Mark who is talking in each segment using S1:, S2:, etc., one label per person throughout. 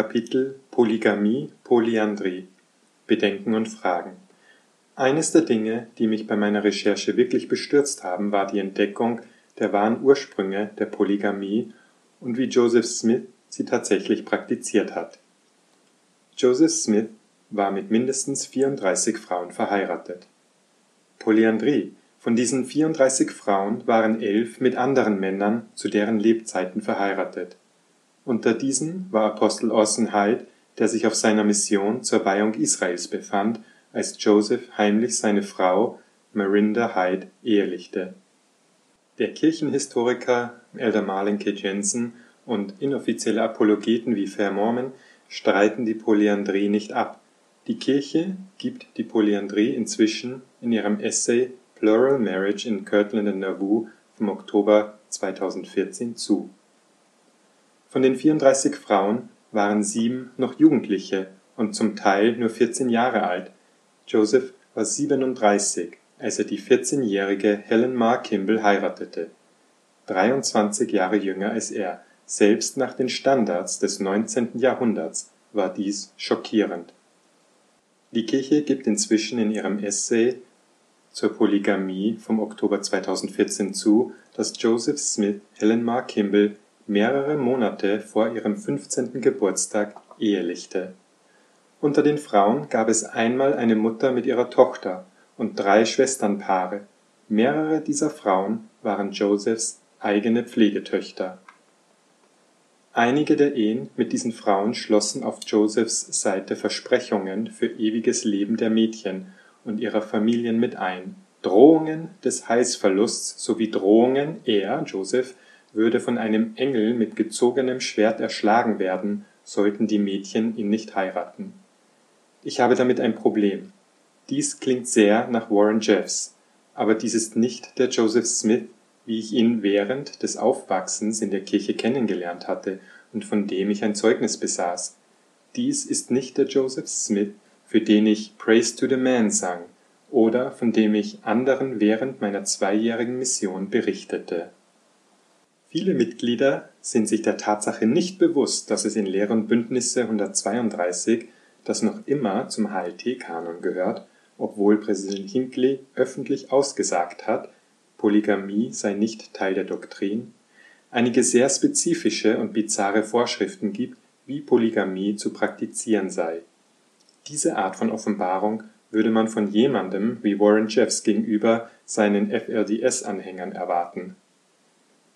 S1: Kapitel Polygamie, Polyandrie Bedenken und Fragen Eines der Dinge, die mich bei meiner Recherche wirklich bestürzt haben, war die Entdeckung der wahren Ursprünge der Polygamie und wie Joseph Smith sie tatsächlich praktiziert hat. Joseph Smith war mit mindestens 34 Frauen verheiratet. Polyandrie von diesen 34 Frauen waren elf mit anderen Männern zu deren Lebzeiten verheiratet. Unter diesen war Apostel Orson Hyde, der sich auf seiner Mission zur Weihung Israels befand, als Joseph heimlich seine Frau Marinda Hyde ehelichte. Der Kirchenhistoriker Elder Marlin K. Jensen und inoffizielle Apologeten wie Fair Mormon streiten die Polyandrie nicht ab. Die Kirche gibt die Polyandrie inzwischen in ihrem Essay Plural Marriage in Kirtland and Nauvoo vom Oktober 2014 zu. Von den 34 Frauen waren sieben noch Jugendliche und zum Teil nur 14 Jahre alt. Joseph war 37, als er die 14-jährige Helen Mar Kimball heiratete. 23 Jahre jünger als er, selbst nach den Standards des 19. Jahrhunderts war dies schockierend. Die Kirche gibt inzwischen in ihrem Essay zur Polygamie vom Oktober 2014 zu, dass Joseph Smith Helen Mar Kimball mehrere Monate vor ihrem 15. Geburtstag ehelichte. Unter den Frauen gab es einmal eine Mutter mit ihrer Tochter und drei Schwesternpaare. Mehrere dieser Frauen waren Josephs eigene Pflegetöchter. Einige der Ehen mit diesen Frauen schlossen auf Josephs Seite Versprechungen für ewiges Leben der Mädchen und ihrer Familien mit ein, Drohungen des Heißverlusts sowie Drohungen, er, Joseph, würde von einem Engel mit gezogenem Schwert erschlagen werden, sollten die Mädchen ihn nicht heiraten. Ich habe damit ein Problem. Dies klingt sehr nach Warren Jeffs, aber dies ist nicht der Joseph Smith, wie ich ihn während des Aufwachsens in der Kirche kennengelernt hatte und von dem ich ein Zeugnis besaß. Dies ist nicht der Joseph Smith, für den ich Praise to the Man sang oder von dem ich anderen während meiner zweijährigen Mission berichtete. Viele Mitglieder sind sich der Tatsache nicht bewusst, dass es in Lehre und Bündnisse 132, das noch immer zum HLT-Kanon gehört, obwohl Präsident Hinckley öffentlich ausgesagt hat, Polygamie sei nicht Teil der Doktrin, einige sehr spezifische und bizarre Vorschriften gibt, wie Polygamie zu praktizieren sei diese Art von Offenbarung würde man von jemandem wie Warren Jeffs gegenüber seinen FLDS-Anhängern erwarten.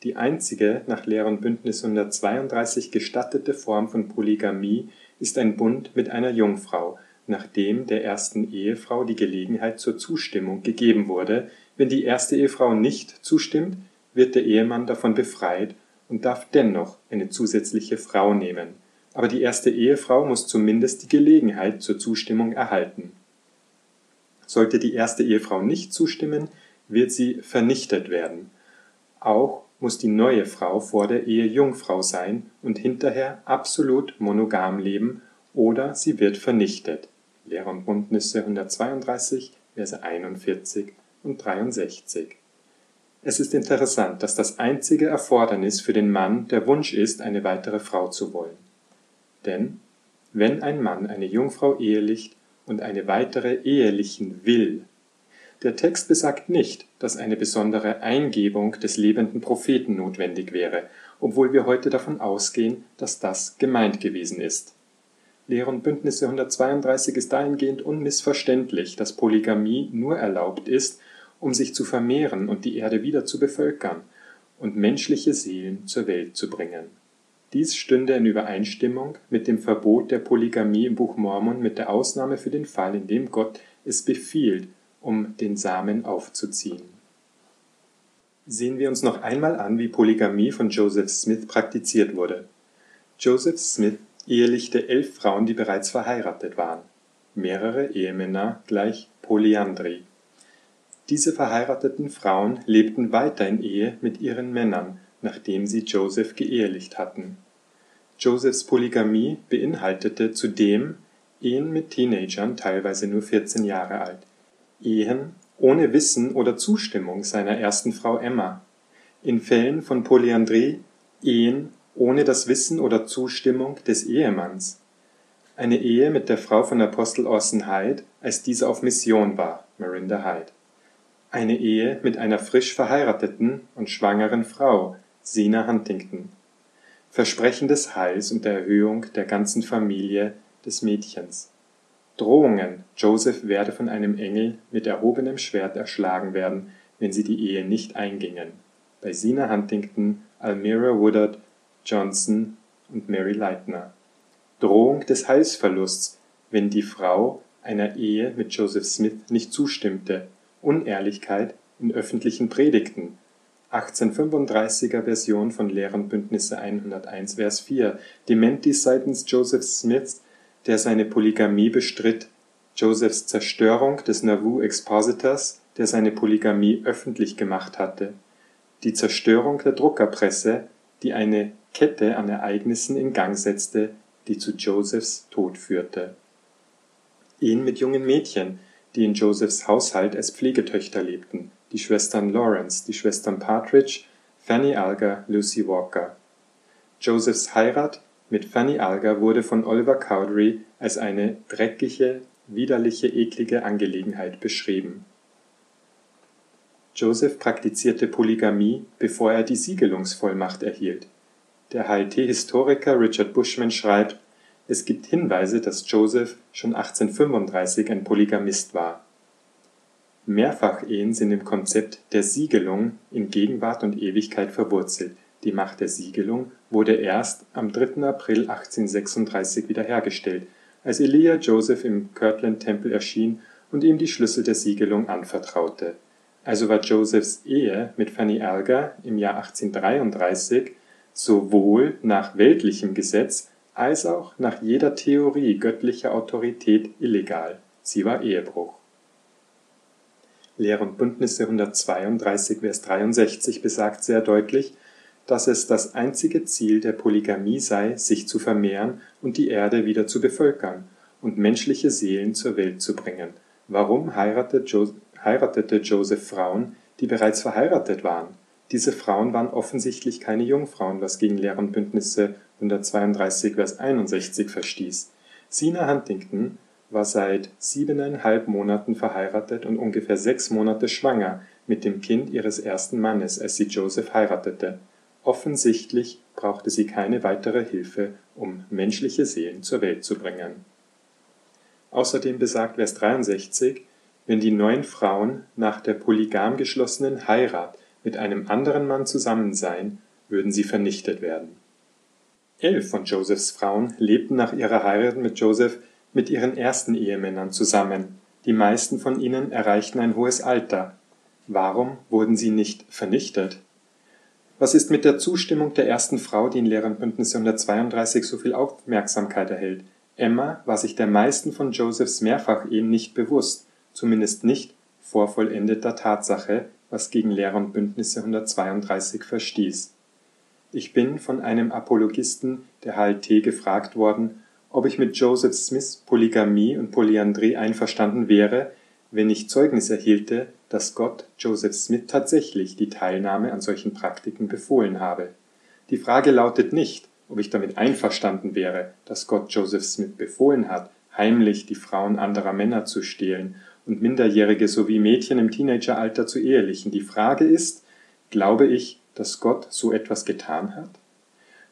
S1: Die einzige nach Lehr und Bündnis 132 gestattete Form von Polygamie ist ein Bund mit einer Jungfrau, nachdem der ersten Ehefrau die Gelegenheit zur Zustimmung gegeben wurde, wenn die erste Ehefrau nicht zustimmt, wird der Ehemann davon befreit und darf dennoch eine zusätzliche Frau nehmen aber die erste Ehefrau muss zumindest die Gelegenheit zur Zustimmung erhalten. Sollte die erste Ehefrau nicht zustimmen, wird sie vernichtet werden. Auch muss die neue Frau vor der Ehe Jungfrau sein und hinterher absolut monogam leben oder sie wird vernichtet. Lehrer und Bündnisse 132, Verse 41 und 63. Es ist interessant, dass das einzige Erfordernis für den Mann der Wunsch ist, eine weitere Frau zu wollen. Denn wenn ein Mann eine Jungfrau ehelicht und eine weitere ehelichen will, der Text besagt nicht, dass eine besondere Eingebung des lebenden Propheten notwendig wäre, obwohl wir heute davon ausgehen, dass das gemeint gewesen ist. Lehre und Bündnisse 132 ist dahingehend unmissverständlich, dass Polygamie nur erlaubt ist, um sich zu vermehren und die Erde wieder zu bevölkern und menschliche Seelen zur Welt zu bringen dies stünde in Übereinstimmung mit dem Verbot der Polygamie im Buch Mormon mit der Ausnahme für den Fall, in dem Gott es befiehlt, um den Samen aufzuziehen. Sehen wir uns noch einmal an, wie Polygamie von Joseph Smith praktiziert wurde. Joseph Smith ehelichte elf Frauen, die bereits verheiratet waren. Mehrere Ehemänner gleich Polyandrie. Diese verheirateten Frauen lebten weiter in Ehe mit ihren Männern, nachdem sie Joseph geehelicht hatten. Josephs Polygamie beinhaltete zudem Ehen mit Teenagern, teilweise nur 14 Jahre alt, Ehen ohne Wissen oder Zustimmung seiner ersten Frau Emma, in Fällen von Polyandrie Ehen ohne das Wissen oder Zustimmung des Ehemanns. Eine Ehe mit der Frau von Apostel Orson Hyde, als dieser auf Mission war (Marinda Hyde). Eine Ehe mit einer frisch verheirateten und schwangeren Frau (Sina Huntington). Versprechen des Heils und der Erhöhung der ganzen Familie des Mädchens. Drohungen, Joseph werde von einem Engel mit erhobenem Schwert erschlagen werden, wenn sie die Ehe nicht eingingen. (bei Sina Huntington, Almira Woodard Johnson und Mary Lightner). Drohung des Heilsverlusts, wenn die Frau einer Ehe mit Joseph Smith nicht zustimmte. Unehrlichkeit in öffentlichen Predigten. 1835er Version von Lehren Bündnisse 101 Vers 4 Dementis seitens Joseph Smiths, der seine Polygamie bestritt Josephs Zerstörung des Nauvoo Expositors, der seine Polygamie öffentlich gemacht hatte die Zerstörung der Druckerpresse, die eine Kette an Ereignissen in Gang setzte, die zu Josephs Tod führte. Ehen mit jungen Mädchen, die in Josephs Haushalt als Pflegetöchter lebten, die Schwestern Lawrence, die Schwestern Partridge, Fanny Alger, Lucy Walker. Josephs Heirat mit Fanny Alger wurde von Oliver Cowdery als eine dreckige, widerliche, eklige Angelegenheit beschrieben. Joseph praktizierte Polygamie, bevor er die Siegelungsvollmacht erhielt. Der HIT-Historiker Richard Bushman schreibt, es gibt Hinweise, dass Joseph schon 1835 ein Polygamist war. Mehrfachehen sind im Konzept der Siegelung in Gegenwart und Ewigkeit verwurzelt, die Macht der Siegelung wurde erst am 3. April 1836 wiederhergestellt, als Elia Joseph im Kirtland-Tempel erschien und ihm die Schlüssel der Siegelung anvertraute. Also war Josephs Ehe mit Fanny Alger im Jahr 1833 sowohl nach weltlichem Gesetz als auch nach jeder Theorie göttlicher Autorität illegal. Sie war Ehebruch. Lehr und Bündnisse 132, Vers 63 besagt sehr deutlich, dass es das einzige Ziel der Polygamie sei, sich zu vermehren und die Erde wieder zu bevölkern und menschliche Seelen zur Welt zu bringen. Warum heiratete, jo heiratete Joseph Frauen, die bereits verheiratet waren? Diese Frauen waren offensichtlich keine Jungfrauen, was gegen Lehr und Bündnisse 132, Vers 61 verstieß. Sina Huntington war seit siebeneinhalb Monaten verheiratet und ungefähr sechs Monate schwanger mit dem Kind ihres ersten Mannes, als sie Joseph heiratete. Offensichtlich brauchte sie keine weitere Hilfe, um menschliche Seelen zur Welt zu bringen. Außerdem besagt Vers 63, wenn die neun Frauen nach der polygam geschlossenen Heirat mit einem anderen Mann zusammen seien, würden sie vernichtet werden. Elf von Josephs Frauen lebten nach ihrer Heirat mit Joseph mit ihren ersten Ehemännern zusammen. Die meisten von ihnen erreichten ein hohes Alter. Warum wurden sie nicht vernichtet? Was ist mit der Zustimmung der ersten Frau, die in Lehren Bündnis 132 so viel Aufmerksamkeit erhält? Emma war sich der meisten von Josephs Mehrfachehen nicht bewusst, zumindest nicht vor vollendeter Tatsache, was gegen Lehr und Bündnisse 132 verstieß. Ich bin von einem Apologisten der HLT gefragt worden, ob ich mit Joseph Smiths Polygamie und Polyandrie einverstanden wäre, wenn ich Zeugnis erhielte, dass Gott Joseph Smith tatsächlich die Teilnahme an solchen Praktiken befohlen habe. Die Frage lautet nicht, ob ich damit einverstanden wäre, dass Gott Joseph Smith befohlen hat, heimlich die Frauen anderer Männer zu stehlen und Minderjährige sowie Mädchen im Teenageralter zu ehelichen. Die Frage ist, glaube ich, dass Gott so etwas getan hat?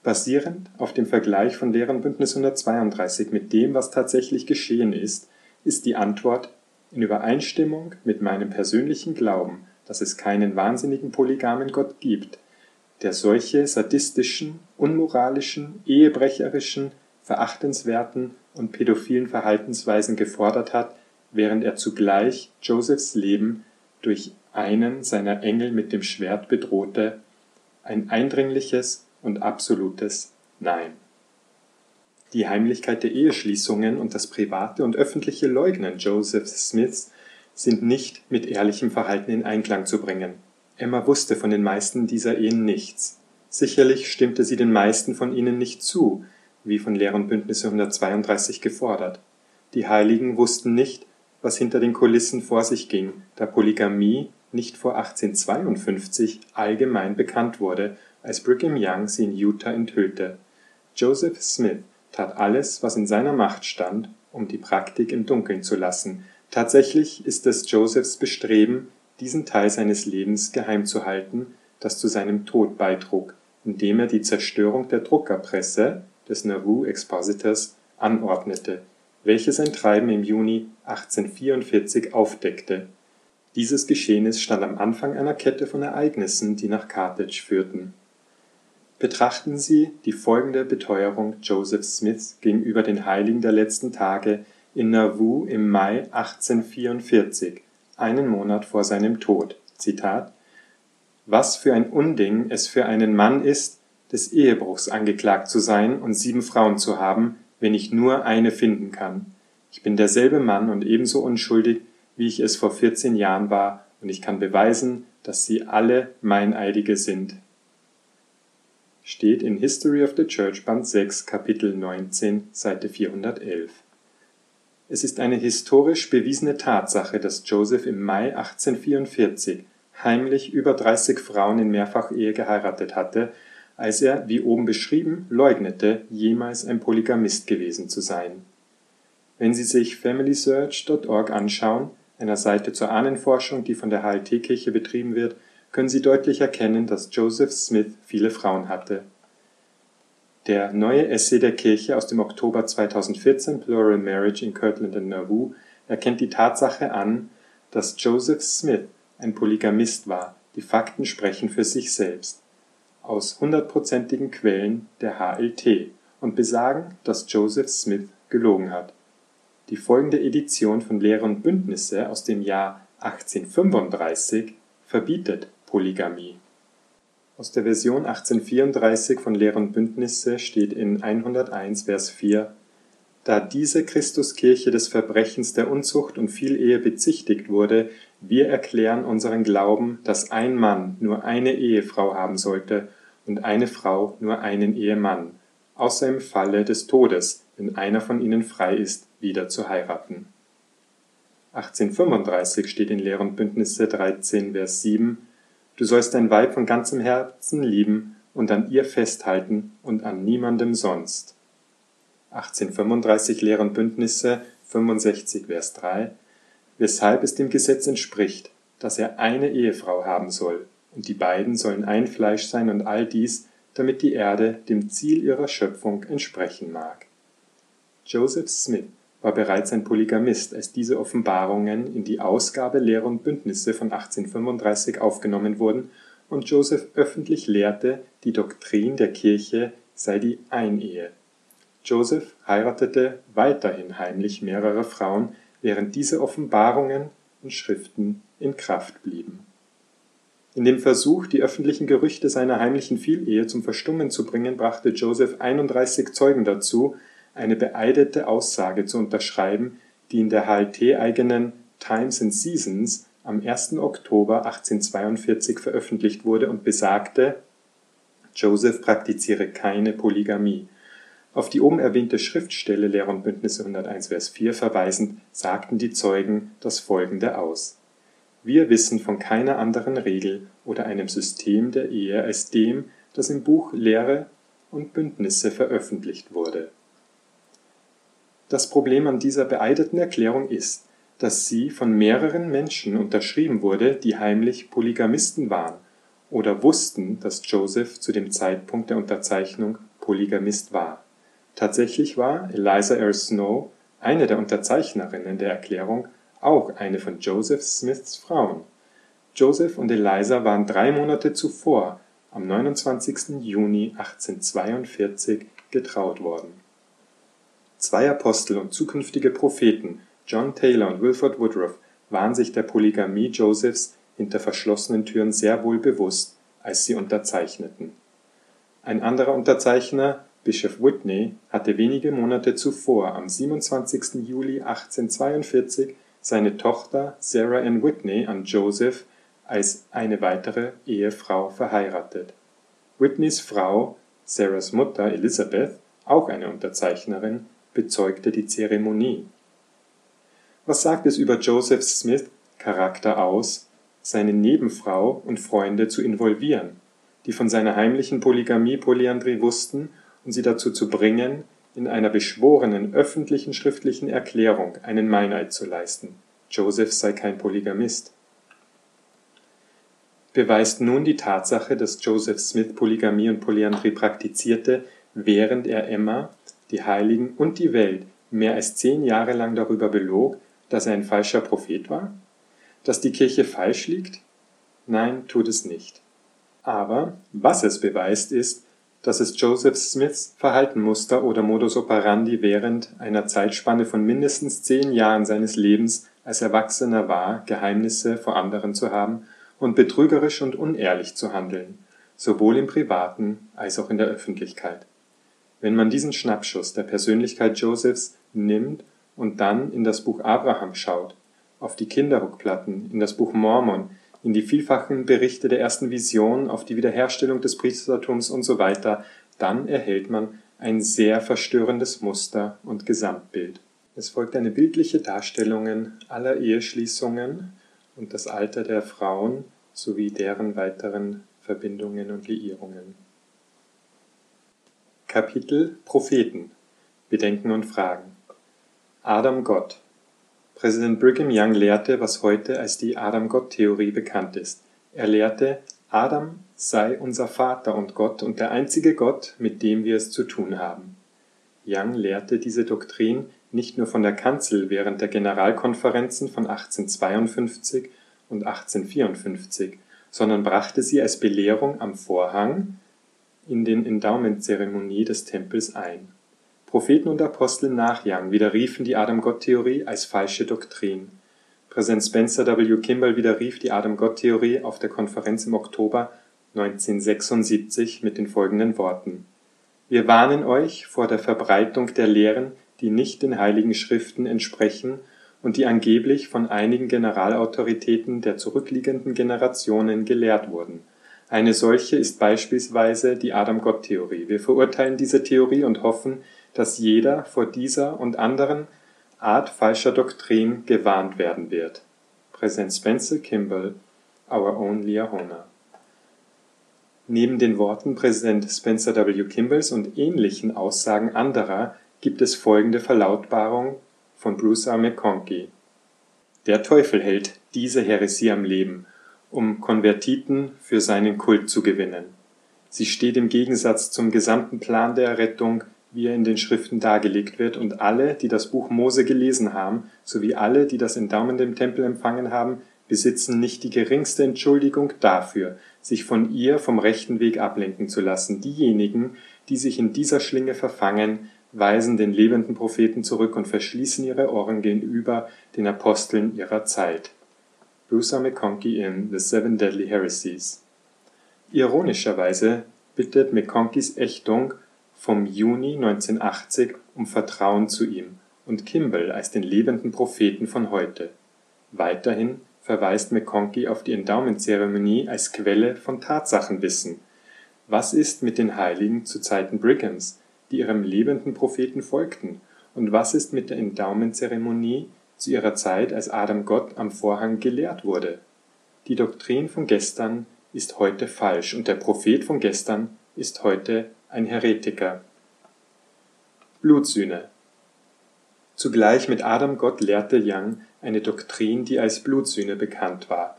S1: Basierend auf dem Vergleich von Lehren Bündnis 132 mit dem, was tatsächlich geschehen ist, ist die Antwort in Übereinstimmung mit meinem persönlichen Glauben, dass es keinen wahnsinnigen polygamen Gott gibt, der solche sadistischen, unmoralischen, ehebrecherischen, verachtenswerten und pädophilen Verhaltensweisen gefordert hat, während er zugleich Josephs Leben durch einen seiner Engel mit dem Schwert bedrohte, ein eindringliches und absolutes Nein. Die Heimlichkeit der Eheschließungen und das private und öffentliche Leugnen Joseph Smiths sind nicht mit ehrlichem Verhalten in Einklang zu bringen. Emma wusste von den meisten dieser Ehen nichts. Sicherlich stimmte sie den meisten von ihnen nicht zu, wie von Lehr Bündnisse 132 gefordert. Die Heiligen wussten nicht, was hinter den Kulissen vor sich ging, da Polygamie nicht vor 1852 allgemein bekannt wurde als Brigham Young sie in Utah enthüllte. Joseph Smith tat alles, was in seiner Macht stand, um die Praktik im Dunkeln zu lassen. Tatsächlich ist es Josephs Bestreben, diesen Teil seines Lebens geheim zu halten, das zu seinem Tod beitrug, indem er die Zerstörung der Druckerpresse des Nauvoo Expositors anordnete, welche sein Treiben im Juni 1844 aufdeckte. Dieses Geschehnis stand am Anfang einer Kette von Ereignissen, die nach Carthage führten. Betrachten Sie die folgende Beteuerung Joseph Smiths gegenüber den Heiligen der letzten Tage in Nauvoo im Mai 1844, einen Monat vor seinem Tod. Zitat Was für ein Unding es für einen Mann ist, des Ehebruchs angeklagt zu sein und sieben Frauen zu haben, wenn ich nur eine finden kann. Ich bin derselbe Mann und ebenso unschuldig, wie ich es vor 14 Jahren war, und ich kann beweisen, dass sie alle Meineidige sind. Steht in History of the Church Band 6 Kapitel 19 Seite 411. Es ist eine historisch bewiesene Tatsache, dass Joseph im Mai 1844 heimlich über 30 Frauen in Mehrfachehe geheiratet hatte als er, wie oben beschrieben, leugnete, jemals ein Polygamist gewesen zu sein. Wenn Sie sich FamilySearch.org anschauen, einer Seite zur Ahnenforschung, die von der HLT-Kirche betrieben wird, können Sie deutlich erkennen, dass Joseph Smith viele Frauen hatte. Der neue Essay der Kirche aus dem Oktober 2014, Plural Marriage in Kirtland and Nauvoo, erkennt die Tatsache an, dass Joseph Smith ein Polygamist war. Die Fakten sprechen für sich selbst aus hundertprozentigen Quellen der HLT und besagen, dass Joseph Smith gelogen hat. Die folgende Edition von Lehre und Bündnisse aus dem Jahr 1835 verbietet Polygamie. Aus der Version 1834 von Lehre und Bündnisse steht in 101 Vers 4 Da diese Christuskirche des Verbrechens der Unzucht und Vielehe bezichtigt wurde, wir erklären unseren Glauben, dass ein Mann nur eine Ehefrau haben sollte und eine Frau nur einen Ehemann, außer im Falle des Todes, wenn einer von ihnen frei ist, wieder zu heiraten. 1835 steht in Lehr und Bündnisse 13, Vers 7 Du sollst dein Weib von ganzem Herzen lieben und an ihr festhalten und an niemandem sonst. 1835 Lehr und Bündnisse 65, Vers 3 weshalb es dem Gesetz entspricht, dass er eine Ehefrau haben soll, und die beiden sollen ein Fleisch sein und all dies, damit die Erde dem Ziel ihrer Schöpfung entsprechen mag. Joseph Smith war bereits ein Polygamist, als diese Offenbarungen in die Ausgabe Lehre und Bündnisse von 1835 aufgenommen wurden und Joseph öffentlich lehrte, die Doktrin der Kirche sei die Einehe. Joseph heiratete weiterhin heimlich mehrere Frauen, während diese Offenbarungen und Schriften in Kraft blieben. In dem Versuch, die öffentlichen Gerüchte seiner heimlichen Vielehe zum Verstummen zu bringen, brachte Joseph 31 Zeugen dazu, eine beeidete Aussage zu unterschreiben, die in der HLT-eigenen Times and Seasons am 1. Oktober 1842 veröffentlicht wurde und besagte, Joseph praktiziere keine Polygamie. Auf die oben erwähnte Schriftstelle Lehr und Bündnisse 101 Vers 4 verweisend, sagten die Zeugen das folgende aus. Wir wissen von keiner anderen Regel oder einem System der Ehe als dem, das im Buch Lehre und Bündnisse veröffentlicht wurde. Das Problem an dieser beeideten Erklärung ist, dass sie von mehreren Menschen unterschrieben wurde, die heimlich Polygamisten waren oder wussten, dass Joseph zu dem Zeitpunkt der Unterzeichnung Polygamist war. Tatsächlich war Eliza R. Snow, eine der Unterzeichnerinnen der Erklärung, auch eine von Joseph Smiths Frauen. Joseph und Eliza waren drei Monate zuvor, am 29. Juni 1842, getraut worden. Zwei Apostel und zukünftige Propheten, John Taylor und Wilford Woodruff, waren sich der Polygamie Josephs hinter verschlossenen Türen sehr wohl bewusst, als sie unterzeichneten. Ein anderer Unterzeichner, Bischof Whitney hatte wenige Monate zuvor, am 27. Juli 1842, seine Tochter Sarah Ann Whitney an Joseph als eine weitere Ehefrau verheiratet. Whitneys Frau, Sarahs Mutter Elizabeth, auch eine Unterzeichnerin, bezeugte die Zeremonie. Was sagt es über Joseph Smith Charakter aus, seine Nebenfrau und Freunde zu involvieren? die von seiner heimlichen Polygamie Polyandrie wussten und sie dazu zu bringen, in einer beschworenen öffentlichen schriftlichen Erklärung einen Meineid zu leisten, Joseph sei kein Polygamist. Beweist nun die Tatsache, dass Joseph Smith Polygamie und Polyandrie praktizierte, während er Emma, die Heiligen und die Welt mehr als zehn Jahre lang darüber belog, dass er ein falscher Prophet war? Dass die Kirche falsch liegt? Nein, tut es nicht. Aber was es beweist, ist, dass es Joseph Smiths Verhaltenmuster oder Modus operandi während einer Zeitspanne von mindestens zehn Jahren seines Lebens als Erwachsener war, Geheimnisse vor anderen zu haben und betrügerisch und unehrlich zu handeln, sowohl im Privaten als auch in der Öffentlichkeit. Wenn man diesen Schnappschuss der Persönlichkeit Josephs nimmt und dann in das Buch Abraham schaut, auf die Kinderrückplatten, in das Buch Mormon, in die vielfachen Berichte der ersten Vision, auf die Wiederherstellung des Priestertums und so weiter, dann erhält man ein sehr verstörendes Muster und Gesamtbild. Es folgt eine bildliche Darstellung aller Eheschließungen und das Alter der Frauen sowie deren weiteren Verbindungen und Liierungen. Kapitel Propheten Bedenken und Fragen Adam Gott Präsident Brigham Young lehrte, was heute als die Adam-Gott-Theorie bekannt ist. Er lehrte, Adam sei unser Vater und Gott und der einzige Gott, mit dem wir es zu tun haben. Young lehrte diese Doktrin nicht nur von der Kanzel während der Generalkonferenzen von 1852 und 1854, sondern brachte sie als Belehrung am Vorhang in den Endowment-Zeremonie des Tempels ein Propheten und Apostel nach Young widerriefen die Adam-Gott-Theorie als falsche Doktrin. Präsident Spencer W. Kimball widerrief die Adam-Gott-Theorie auf der Konferenz im Oktober 1976 mit den folgenden Worten: Wir warnen euch vor der Verbreitung der Lehren, die nicht den Heiligen Schriften entsprechen und die angeblich von einigen Generalautoritäten der zurückliegenden Generationen gelehrt wurden. Eine solche ist beispielsweise die Adam-Gott-Theorie. Wir verurteilen diese Theorie und hoffen dass jeder vor dieser und anderen Art falscher Doktrin gewarnt werden wird. Präsident Spencer Kimball, Our Own Liahona. Neben den Worten Präsident Spencer W. Kimballs und ähnlichen Aussagen anderer gibt es folgende Verlautbarung von Bruce R. McConkie. Der Teufel hält diese Heresie am Leben, um Konvertiten für seinen Kult zu gewinnen. Sie steht im Gegensatz zum gesamten Plan der Errettung wie er in den Schriften dargelegt wird, und alle, die das Buch Mose gelesen haben, sowie alle, die das Endowment im Tempel empfangen haben, besitzen nicht die geringste Entschuldigung dafür, sich von ihr vom rechten Weg ablenken zu lassen. Diejenigen, die sich in dieser Schlinge verfangen, weisen den lebenden Propheten zurück und verschließen ihre Ohren gegenüber den Aposteln ihrer Zeit. Bruce McConkie in The Seven Deadly Heresies. Ironischerweise bittet McConkies Ächtung vom Juni 1980 um Vertrauen zu ihm und Kimball als den lebenden Propheten von heute. Weiterhin verweist McConkie auf die Endowment-Zeremonie als Quelle von Tatsachenwissen. Was ist mit den Heiligen zu Zeiten Brighams, die ihrem lebenden Propheten folgten, und was ist mit der Endowment-Zeremonie zu ihrer Zeit, als Adam Gott am Vorhang gelehrt wurde? Die Doktrin von gestern ist heute falsch und der Prophet von gestern ist heute ein Heretiker. Blutsühne Zugleich mit Adam Gott lehrte Young eine Doktrin, die als Blutsühne bekannt war,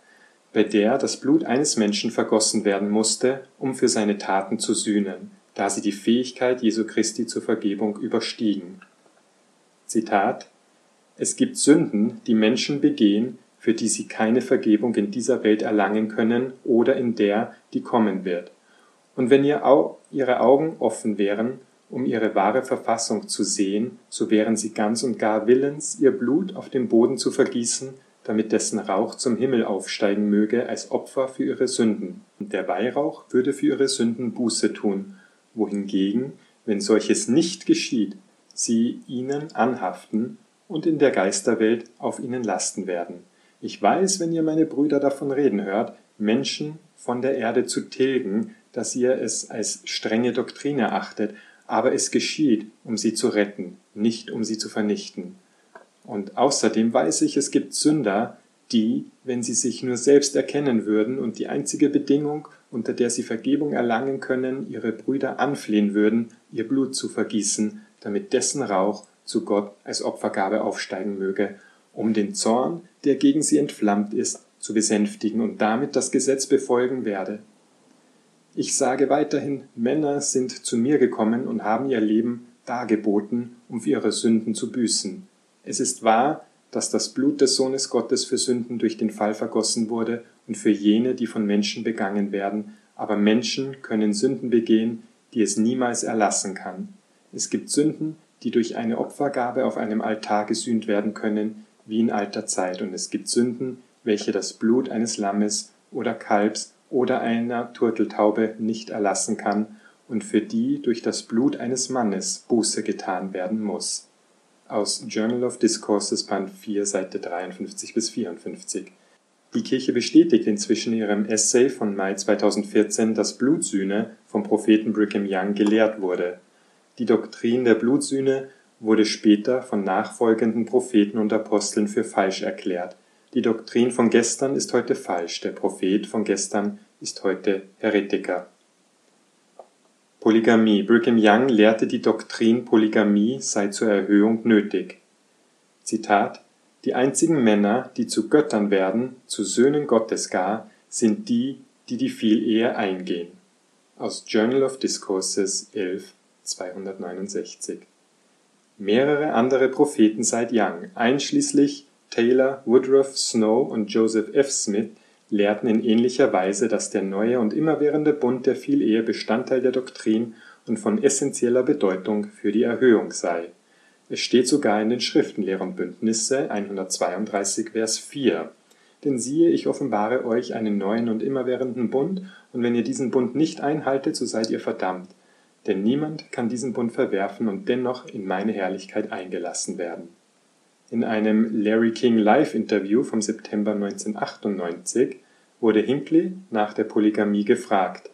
S1: bei der das Blut eines Menschen vergossen werden musste, um für seine Taten zu sühnen, da sie die Fähigkeit Jesu Christi zur Vergebung überstiegen. Zitat Es gibt Sünden, die Menschen begehen, für die sie keine Vergebung in dieser Welt erlangen können oder in der, die kommen wird. Und wenn ihre Augen offen wären, um ihre wahre Verfassung zu sehen, so wären sie ganz und gar willens, ihr Blut auf den Boden zu vergießen, damit dessen Rauch zum Himmel aufsteigen möge als Opfer für ihre Sünden. Und der Weihrauch würde für ihre Sünden Buße tun, wohingegen, wenn solches nicht geschieht, sie ihnen anhaften und in der Geisterwelt auf ihnen lasten werden. Ich weiß, wenn ihr meine Brüder davon reden hört, Menschen von der Erde zu tilgen, dass ihr es als strenge Doktrin erachtet, aber es geschieht, um sie zu retten, nicht um sie zu vernichten. Und außerdem weiß ich, es gibt Sünder, die, wenn sie sich nur selbst erkennen würden und die einzige Bedingung, unter der sie Vergebung erlangen können, ihre Brüder anflehen würden, ihr Blut zu vergießen, damit dessen Rauch zu Gott als Opfergabe aufsteigen möge, um den Zorn, der gegen sie entflammt ist, zu besänftigen und damit das Gesetz befolgen werde. Ich sage weiterhin, Männer sind zu mir gekommen und haben ihr Leben dargeboten, um für ihre Sünden zu büßen. Es ist wahr, dass das Blut des Sohnes Gottes für Sünden durch den Fall vergossen wurde und für jene, die von Menschen begangen werden, aber Menschen können Sünden begehen, die es niemals erlassen kann. Es gibt Sünden, die durch eine Opfergabe auf einem Altar gesühnt werden können, wie in alter Zeit, und es gibt Sünden, welche das Blut eines Lammes oder Kalbs oder einer Turteltaube nicht erlassen kann und für die durch das Blut eines Mannes Buße getan werden muss. Aus Journal of Discourses Band 4 Seite 53 bis 54. Die Kirche bestätigt inzwischen in ihrem Essay von Mai 2014, dass Blutsühne vom Propheten Brigham Young gelehrt wurde. Die Doktrin der Blutsühne wurde später von nachfolgenden Propheten und Aposteln für falsch erklärt. Die Doktrin von gestern ist heute falsch, der Prophet von gestern ist heute Heretiker. Polygamie. Brigham Young lehrte die Doktrin, Polygamie sei zur Erhöhung nötig. Zitat Die einzigen Männer, die zu Göttern werden, zu Söhnen Gottes gar, sind die, die die Vielehe eingehen. Aus Journal of Discourses 11, 269. Mehrere andere Propheten seit Young, einschließlich Taylor, Woodruff, Snow und Joseph F. Smith lehrten in ähnlicher Weise, dass der neue und immerwährende Bund der Vielehe Bestandteil der Doktrin und von essentieller Bedeutung für die Erhöhung sei. Es steht sogar in den Schriften Lehr und Bündnisse 132 Vers 4. Denn siehe, ich offenbare euch einen neuen und immerwährenden Bund, und wenn ihr diesen Bund nicht einhaltet, so seid ihr verdammt. Denn niemand kann diesen Bund verwerfen und dennoch in meine Herrlichkeit eingelassen werden in einem Larry King Live-Interview vom September 1998 wurde Hinckley nach der Polygamie gefragt.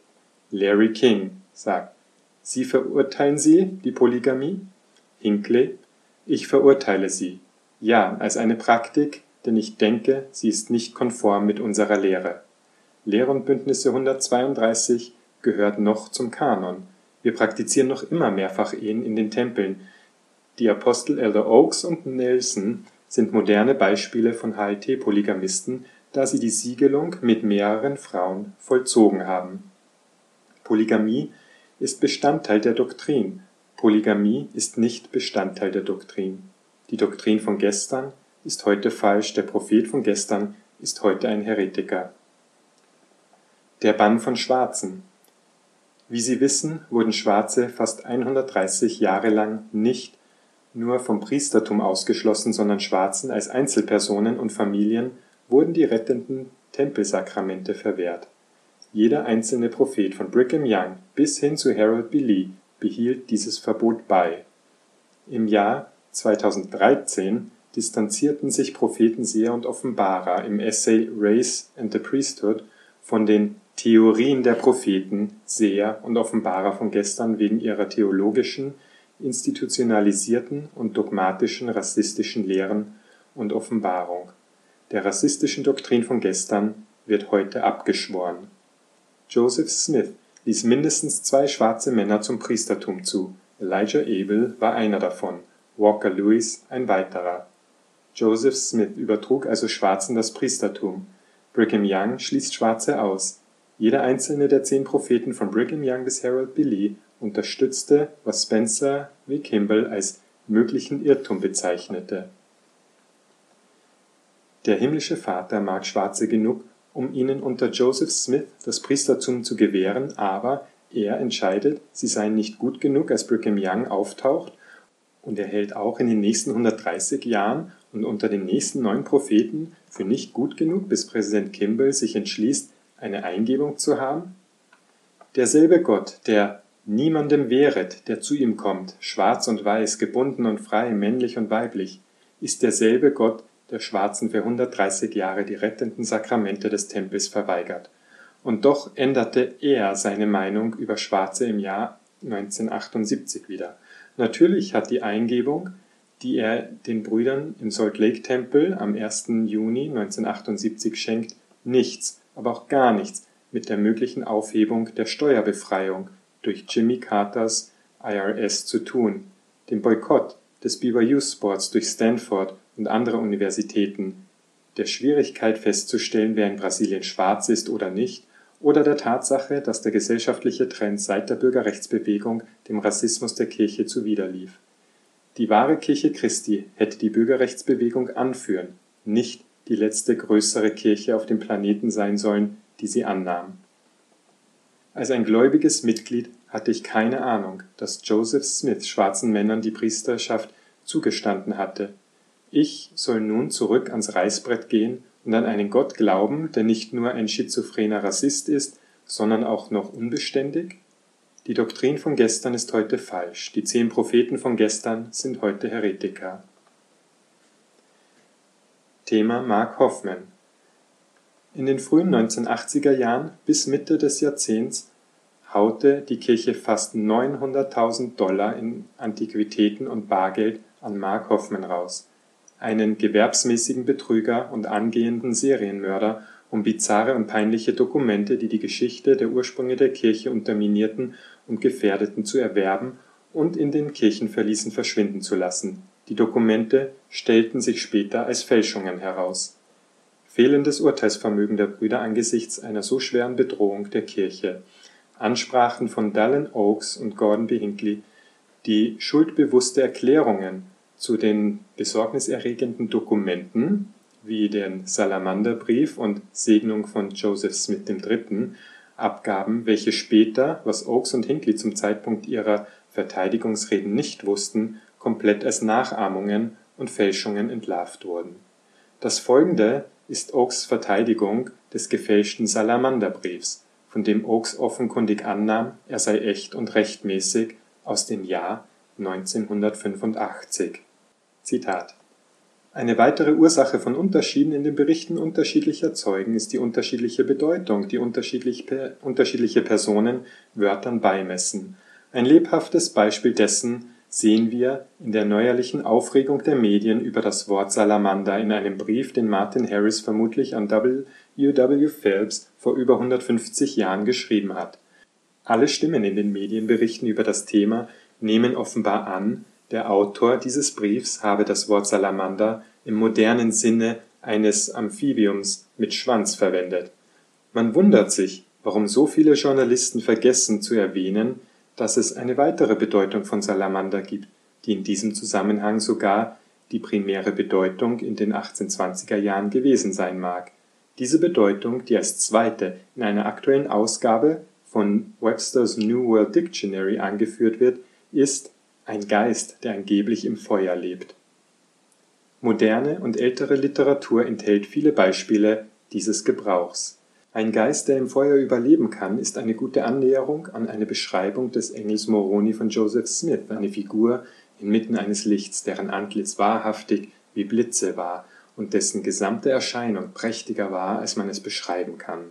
S1: Larry King sagt: Sie verurteilen Sie die Polygamie? Hinckley: Ich verurteile sie. Ja, als eine Praktik, denn ich denke, sie ist nicht konform mit unserer Lehre. Lehre und Bündnisse 132 gehört noch zum Kanon. Wir praktizieren noch immer Mehrfachehen in den Tempeln, die Apostel Elder Oaks und Nelson sind moderne Beispiele von HLT-Polygamisten, da sie die Siegelung mit mehreren Frauen vollzogen haben. Polygamie ist Bestandteil der Doktrin, Polygamie ist nicht Bestandteil der Doktrin. Die Doktrin von gestern ist heute falsch, der Prophet von gestern ist heute ein Heretiker. Der Bann von Schwarzen Wie Sie wissen, wurden Schwarze fast 130 Jahre lang nicht nur vom Priestertum ausgeschlossen, sondern Schwarzen als Einzelpersonen und Familien wurden die rettenden Tempelsakramente verwehrt. Jeder einzelne Prophet von Brigham Young bis hin zu Harold B. Lee behielt dieses Verbot bei. Im Jahr 2013 distanzierten sich Propheten, Seher und Offenbarer im Essay Race and the Priesthood von den Theorien der Propheten, Seher und Offenbarer von gestern wegen ihrer theologischen institutionalisierten und dogmatischen rassistischen Lehren und Offenbarung, der rassistischen Doktrin von gestern, wird heute abgeschworen. Joseph Smith ließ mindestens zwei schwarze Männer zum Priestertum zu, Elijah Abel war einer davon, Walker Lewis ein weiterer. Joseph Smith übertrug also Schwarzen das Priestertum. Brigham Young schließt Schwarze aus. Jeder einzelne der zehn Propheten von Brigham Young bis Harold B. Lee unterstützte, was Spencer wie Kimball als möglichen Irrtum bezeichnete. Der himmlische Vater mag Schwarze genug, um ihnen unter Joseph Smith das Priestertum zu gewähren, aber er entscheidet, sie seien nicht gut genug, als Brigham Young auftaucht, und er hält auch in den nächsten 130 Jahren und unter den nächsten neun Propheten für nicht gut genug, bis Präsident Kimball sich entschließt, eine Eingebung zu haben? Derselbe Gott, der Niemandem wehret, der zu ihm kommt, schwarz und weiß, gebunden und frei, männlich und weiblich, ist derselbe Gott, der Schwarzen für 130 Jahre die rettenden Sakramente des Tempels verweigert. Und doch änderte er seine Meinung über Schwarze im Jahr 1978 wieder. Natürlich hat die Eingebung, die er den Brüdern im Salt Lake Tempel am 1. Juni 1978 schenkt, nichts, aber auch gar nichts mit der möglichen Aufhebung der Steuerbefreiung durch Jimmy Carters IRS zu tun, dem Boykott des BYU Sports durch Stanford und andere Universitäten, der Schwierigkeit festzustellen, wer in Brasilien schwarz ist oder nicht, oder der Tatsache, dass der gesellschaftliche Trend seit der Bürgerrechtsbewegung dem Rassismus der Kirche zuwiderlief. Die wahre Kirche Christi hätte die Bürgerrechtsbewegung anführen, nicht die letzte größere Kirche auf dem Planeten sein sollen, die sie annahm. Als ein gläubiges Mitglied hatte ich keine Ahnung, dass Joseph Smith schwarzen Männern die Priesterschaft zugestanden hatte. Ich soll nun zurück ans Reißbrett gehen und an einen Gott glauben, der nicht nur ein schizophrener Rassist ist, sondern auch noch unbeständig? Die Doktrin von gestern ist heute falsch, die zehn Propheten von gestern sind heute Heretiker. Thema Mark Hoffman In den frühen 1980er Jahren bis Mitte des Jahrzehnts haute die Kirche fast 900.000 Dollar in Antiquitäten und Bargeld an Mark Hoffman raus einen gewerbsmäßigen Betrüger und angehenden Serienmörder, um bizarre und peinliche Dokumente, die die Geschichte der Ursprünge der Kirche unterminierten und gefährdeten, zu erwerben und in den Kirchenverließen verschwinden zu lassen. Die Dokumente stellten sich später als Fälschungen heraus. Fehlendes Urteilsvermögen der Brüder angesichts einer so schweren Bedrohung der Kirche. Ansprachen von Dallin Oaks und Gordon B. Hinckley, die schuldbewusste Erklärungen zu den besorgniserregenden Dokumenten wie den Salamanderbrief und Segnung von Joseph Smith III. abgaben, welche später, was Oakes und Hinckley zum Zeitpunkt ihrer Verteidigungsreden nicht wussten, komplett als Nachahmungen und Fälschungen entlarvt wurden. Das folgende ist Oakes Verteidigung des gefälschten Salamanderbriefs, von dem Oakes offenkundig annahm, er sei echt und rechtmäßig aus dem Jahr 1985 Zitat Eine weitere Ursache von Unterschieden in den Berichten unterschiedlicher Zeugen ist die unterschiedliche Bedeutung, die unterschiedliche Personen Wörtern beimessen. Ein lebhaftes Beispiel dessen sehen wir in der neuerlichen Aufregung der Medien über das Wort Salamander in einem Brief, den Martin Harris vermutlich an W. W. Phelps vor über 150 Jahren geschrieben hat. Alle Stimmen in den Medienberichten über das Thema nehmen offenbar an der Autor dieses Briefs habe das Wort Salamander im modernen Sinne eines Amphibiums mit Schwanz verwendet. Man wundert sich, warum so viele Journalisten vergessen zu erwähnen, dass es eine weitere Bedeutung von Salamander gibt, die in diesem Zusammenhang sogar die primäre Bedeutung in den 1820er Jahren gewesen sein mag. Diese Bedeutung, die als zweite in einer aktuellen Ausgabe von Webster's New World Dictionary angeführt wird, ist ein Geist, der angeblich im Feuer lebt. Moderne und ältere Literatur enthält viele Beispiele dieses Gebrauchs. Ein Geist, der im Feuer überleben kann, ist eine gute Annäherung an eine Beschreibung des Engels Moroni von Joseph Smith, eine Figur inmitten eines Lichts, deren Antlitz wahrhaftig wie Blitze war und dessen gesamte Erscheinung prächtiger war, als man es beschreiben kann.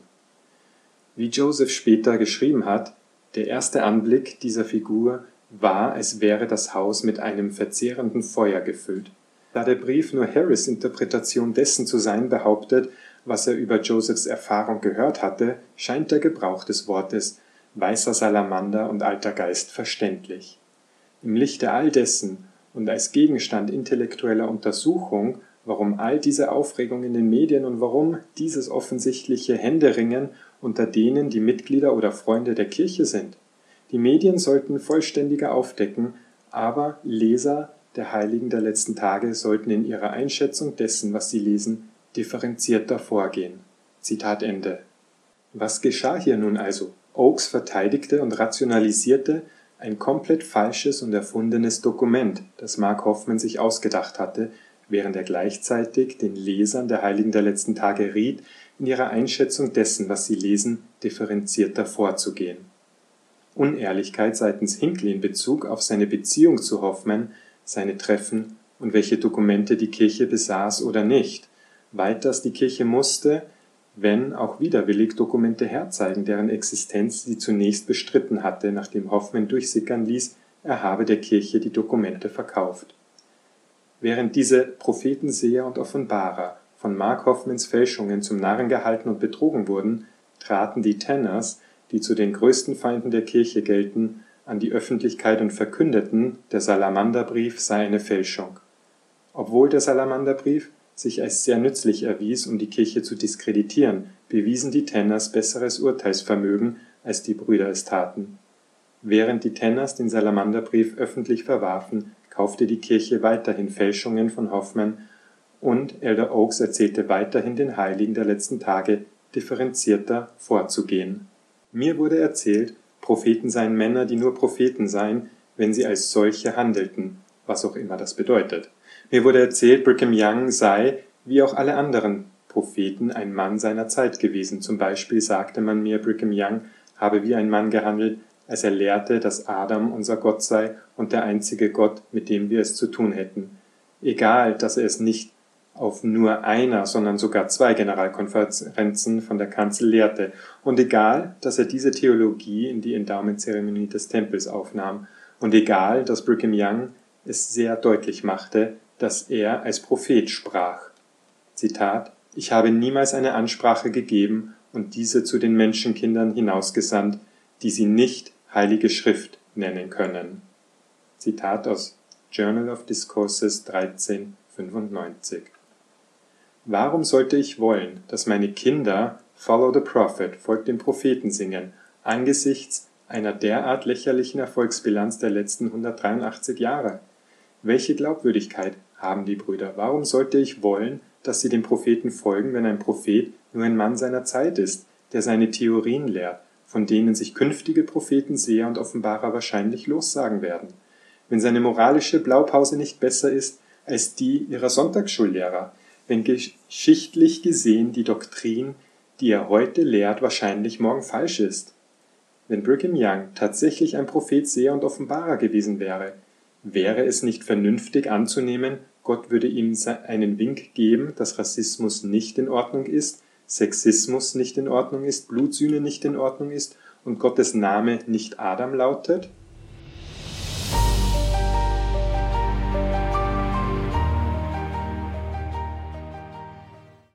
S1: Wie Joseph später geschrieben hat, der erste Anblick dieser Figur war, als wäre das Haus mit einem verzehrenden Feuer gefüllt. Da der Brief nur Harris Interpretation dessen zu sein behauptet, was er über Josephs Erfahrung gehört hatte, scheint der Gebrauch des Wortes weißer Salamander und alter Geist verständlich. Im Lichte all dessen und als Gegenstand intellektueller Untersuchung, warum all diese Aufregung in den Medien und warum dieses offensichtliche Händeringen unter denen, die Mitglieder oder Freunde der Kirche sind, die Medien sollten vollständiger aufdecken, aber Leser der Heiligen der letzten Tage sollten in ihrer Einschätzung dessen, was sie lesen, differenzierter vorgehen. Zitat Ende. Was geschah hier nun also? Oakes verteidigte und rationalisierte ein komplett falsches und erfundenes Dokument, das Mark Hoffman sich ausgedacht hatte, während er gleichzeitig den Lesern der Heiligen der letzten Tage riet, in ihrer Einschätzung dessen, was sie lesen, differenzierter vorzugehen. Unehrlichkeit seitens Hinckley in Bezug auf seine Beziehung zu Hoffmann, seine Treffen und welche Dokumente die Kirche besaß oder nicht. Weiters die Kirche musste, wenn auch widerwillig, Dokumente herzeigen, deren Existenz sie zunächst bestritten hatte, nachdem Hoffmann durchsickern ließ, er habe der Kirche die Dokumente verkauft. Während diese Prophetenseher und Offenbarer von Mark Hoffmans Fälschungen zum Narren gehalten und betrogen wurden, traten die Tanners, die zu den größten Feinden der Kirche gelten, an die Öffentlichkeit und verkündeten, der Salamanderbrief sei eine Fälschung. Obwohl der Salamanderbrief sich als sehr nützlich erwies, um die Kirche zu diskreditieren, bewiesen die Tanners besseres Urteilsvermögen, als die Brüder es taten. Während die Tanners den Salamanderbrief öffentlich verwarfen, kaufte die Kirche weiterhin Fälschungen von Hoffmann und Elder Oaks erzählte weiterhin den Heiligen der letzten Tage differenzierter vorzugehen. Mir wurde erzählt, Propheten seien Männer, die nur Propheten seien, wenn sie als solche handelten, was auch immer das bedeutet. Mir wurde erzählt, Brigham Young sei, wie auch alle anderen Propheten, ein Mann seiner Zeit gewesen. Zum Beispiel sagte man mir, Brigham Young habe wie ein Mann gehandelt, als er lehrte, dass Adam unser Gott sei und der einzige Gott, mit dem wir es zu tun hätten. Egal, dass er es nicht auf nur einer, sondern sogar zwei Generalkonferenzen von der Kanzel lehrte. Und egal, dass er diese Theologie in die Endowment-Zeremonie des Tempels aufnahm. Und egal, dass Brigham Young es sehr deutlich machte, dass er als Prophet sprach. Zitat, ich habe niemals eine Ansprache gegeben und diese zu den Menschenkindern hinausgesandt, die sie nicht Heilige Schrift nennen können. Zitat aus Journal of Discourses 1395 Warum sollte ich wollen, dass meine Kinder Follow the Prophet, folgt dem Propheten singen, angesichts einer derart lächerlichen Erfolgsbilanz der letzten 183 Jahre? Welche Glaubwürdigkeit haben die Brüder? Warum sollte ich wollen, dass sie dem Propheten folgen, wenn ein Prophet nur ein Mann seiner Zeit ist, der seine Theorien lehrt, von denen sich künftige Propheten, Seher und Offenbarer wahrscheinlich lossagen werden? Wenn seine moralische Blaupause nicht besser ist als die ihrer Sonntagsschullehrer, wenn geschichtlich gesehen die Doktrin, die er heute lehrt, wahrscheinlich morgen falsch ist. Wenn Brigham Young tatsächlich ein Prophet, Seher und Offenbarer gewesen wäre, wäre es nicht vernünftig anzunehmen, Gott würde ihm einen Wink geben, dass Rassismus nicht in Ordnung ist, Sexismus nicht in Ordnung ist, Blutsühne nicht in Ordnung ist und Gottes Name nicht Adam lautet?